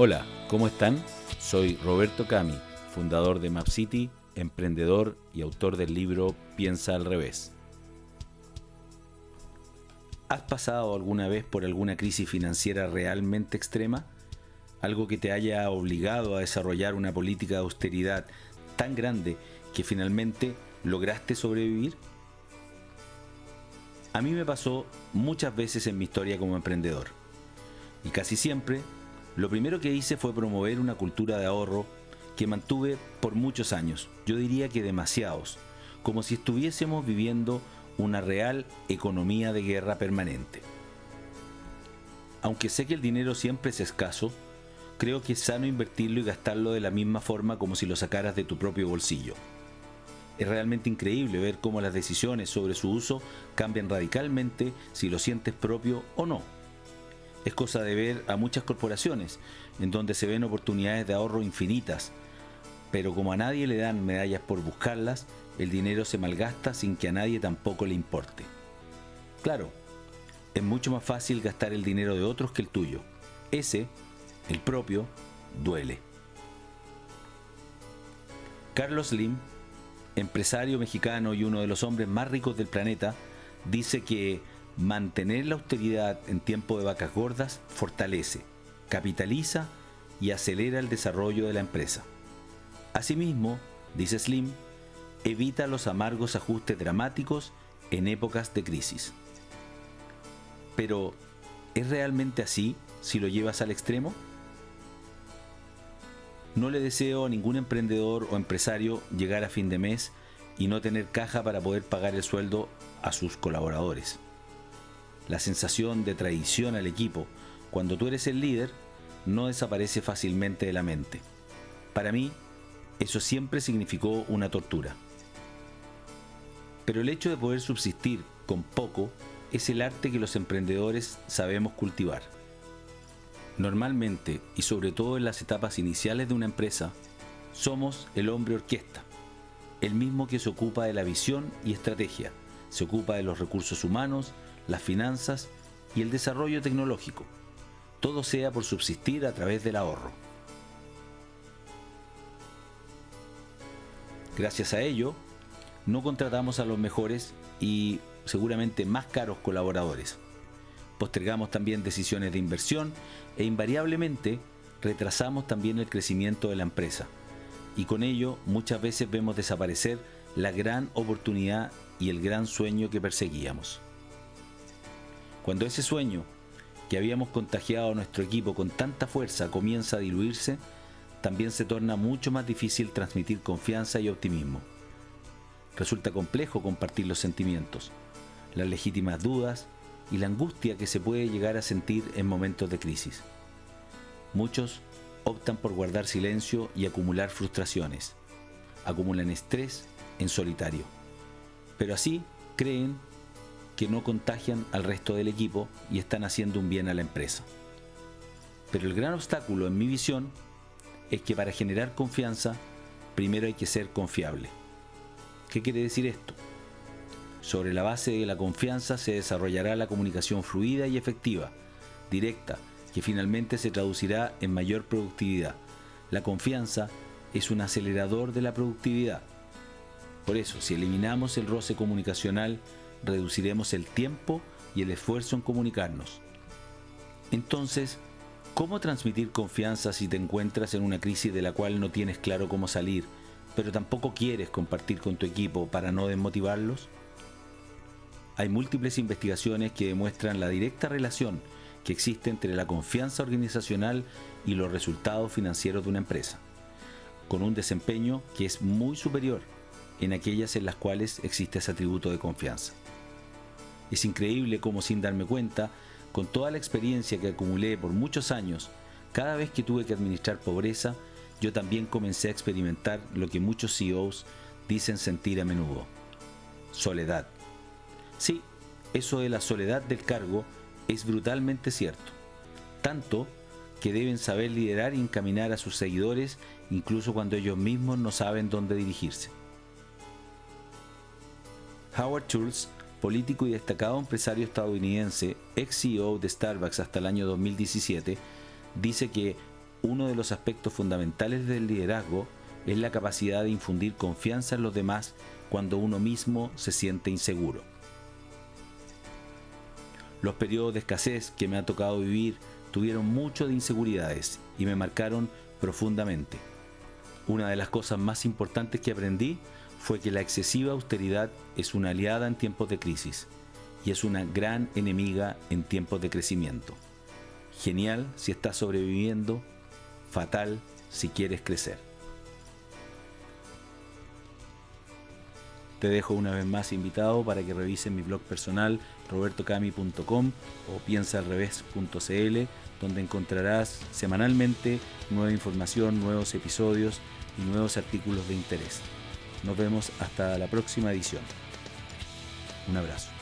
Hola, ¿cómo están? Soy Roberto Cami, fundador de MapCity, emprendedor y autor del libro Piensa al revés. ¿Has pasado alguna vez por alguna crisis financiera realmente extrema? ¿Algo que te haya obligado a desarrollar una política de austeridad tan grande que finalmente lograste sobrevivir? A mí me pasó muchas veces en mi historia como emprendedor. Y casi siempre lo primero que hice fue promover una cultura de ahorro que mantuve por muchos años, yo diría que demasiados, como si estuviésemos viviendo una real economía de guerra permanente. Aunque sé que el dinero siempre es escaso, creo que es sano invertirlo y gastarlo de la misma forma como si lo sacaras de tu propio bolsillo. Es realmente increíble ver cómo las decisiones sobre su uso cambian radicalmente si lo sientes propio o no es cosa de ver a muchas corporaciones en donde se ven oportunidades de ahorro infinitas, pero como a nadie le dan medallas por buscarlas, el dinero se malgasta sin que a nadie tampoco le importe. Claro, es mucho más fácil gastar el dinero de otros que el tuyo. Ese, el propio, duele. Carlos Lim, empresario mexicano y uno de los hombres más ricos del planeta, dice que Mantener la austeridad en tiempo de vacas gordas fortalece, capitaliza y acelera el desarrollo de la empresa. Asimismo, dice Slim, evita los amargos ajustes dramáticos en épocas de crisis. Pero, ¿es realmente así si lo llevas al extremo? No le deseo a ningún emprendedor o empresario llegar a fin de mes y no tener caja para poder pagar el sueldo a sus colaboradores la sensación de traición al equipo cuando tú eres el líder no desaparece fácilmente de la mente. Para mí, eso siempre significó una tortura. Pero el hecho de poder subsistir con poco es el arte que los emprendedores sabemos cultivar. Normalmente, y sobre todo en las etapas iniciales de una empresa, somos el hombre orquesta, el mismo que se ocupa de la visión y estrategia, se ocupa de los recursos humanos, las finanzas y el desarrollo tecnológico. Todo sea por subsistir a través del ahorro. Gracias a ello, no contratamos a los mejores y seguramente más caros colaboradores. Postergamos también decisiones de inversión e invariablemente retrasamos también el crecimiento de la empresa. Y con ello muchas veces vemos desaparecer la gran oportunidad y el gran sueño que perseguíamos. Cuando ese sueño que habíamos contagiado a nuestro equipo con tanta fuerza comienza a diluirse, también se torna mucho más difícil transmitir confianza y optimismo. Resulta complejo compartir los sentimientos, las legítimas dudas y la angustia que se puede llegar a sentir en momentos de crisis. Muchos optan por guardar silencio y acumular frustraciones. Acumulan estrés en solitario. Pero así creen que no contagian al resto del equipo y están haciendo un bien a la empresa. Pero el gran obstáculo en mi visión es que para generar confianza, primero hay que ser confiable. ¿Qué quiere decir esto? Sobre la base de la confianza se desarrollará la comunicación fluida y efectiva, directa, que finalmente se traducirá en mayor productividad. La confianza es un acelerador de la productividad. Por eso, si eliminamos el roce comunicacional, reduciremos el tiempo y el esfuerzo en comunicarnos. Entonces, ¿cómo transmitir confianza si te encuentras en una crisis de la cual no tienes claro cómo salir, pero tampoco quieres compartir con tu equipo para no desmotivarlos? Hay múltiples investigaciones que demuestran la directa relación que existe entre la confianza organizacional y los resultados financieros de una empresa, con un desempeño que es muy superior en aquellas en las cuales existe ese atributo de confianza. Es increíble cómo sin darme cuenta, con toda la experiencia que acumulé por muchos años, cada vez que tuve que administrar pobreza, yo también comencé a experimentar lo que muchos CEOs dicen sentir a menudo. Soledad. Sí, eso de la soledad del cargo es brutalmente cierto. Tanto que deben saber liderar y encaminar a sus seguidores incluso cuando ellos mismos no saben dónde dirigirse. Howard Schultz político y destacado empresario estadounidense, ex CEO de Starbucks hasta el año 2017, dice que uno de los aspectos fundamentales del liderazgo es la capacidad de infundir confianza en los demás cuando uno mismo se siente inseguro. Los periodos de escasez que me ha tocado vivir tuvieron mucho de inseguridades y me marcaron profundamente. Una de las cosas más importantes que aprendí fue que la excesiva austeridad es una aliada en tiempos de crisis y es una gran enemiga en tiempos de crecimiento. Genial si estás sobreviviendo, fatal si quieres crecer. Te dejo una vez más invitado para que revisen mi blog personal robertocami.com o piensaalrevés.cl donde encontrarás semanalmente nueva información, nuevos episodios y nuevos artículos de interés. Nos vemos hasta la próxima edición. Un abrazo.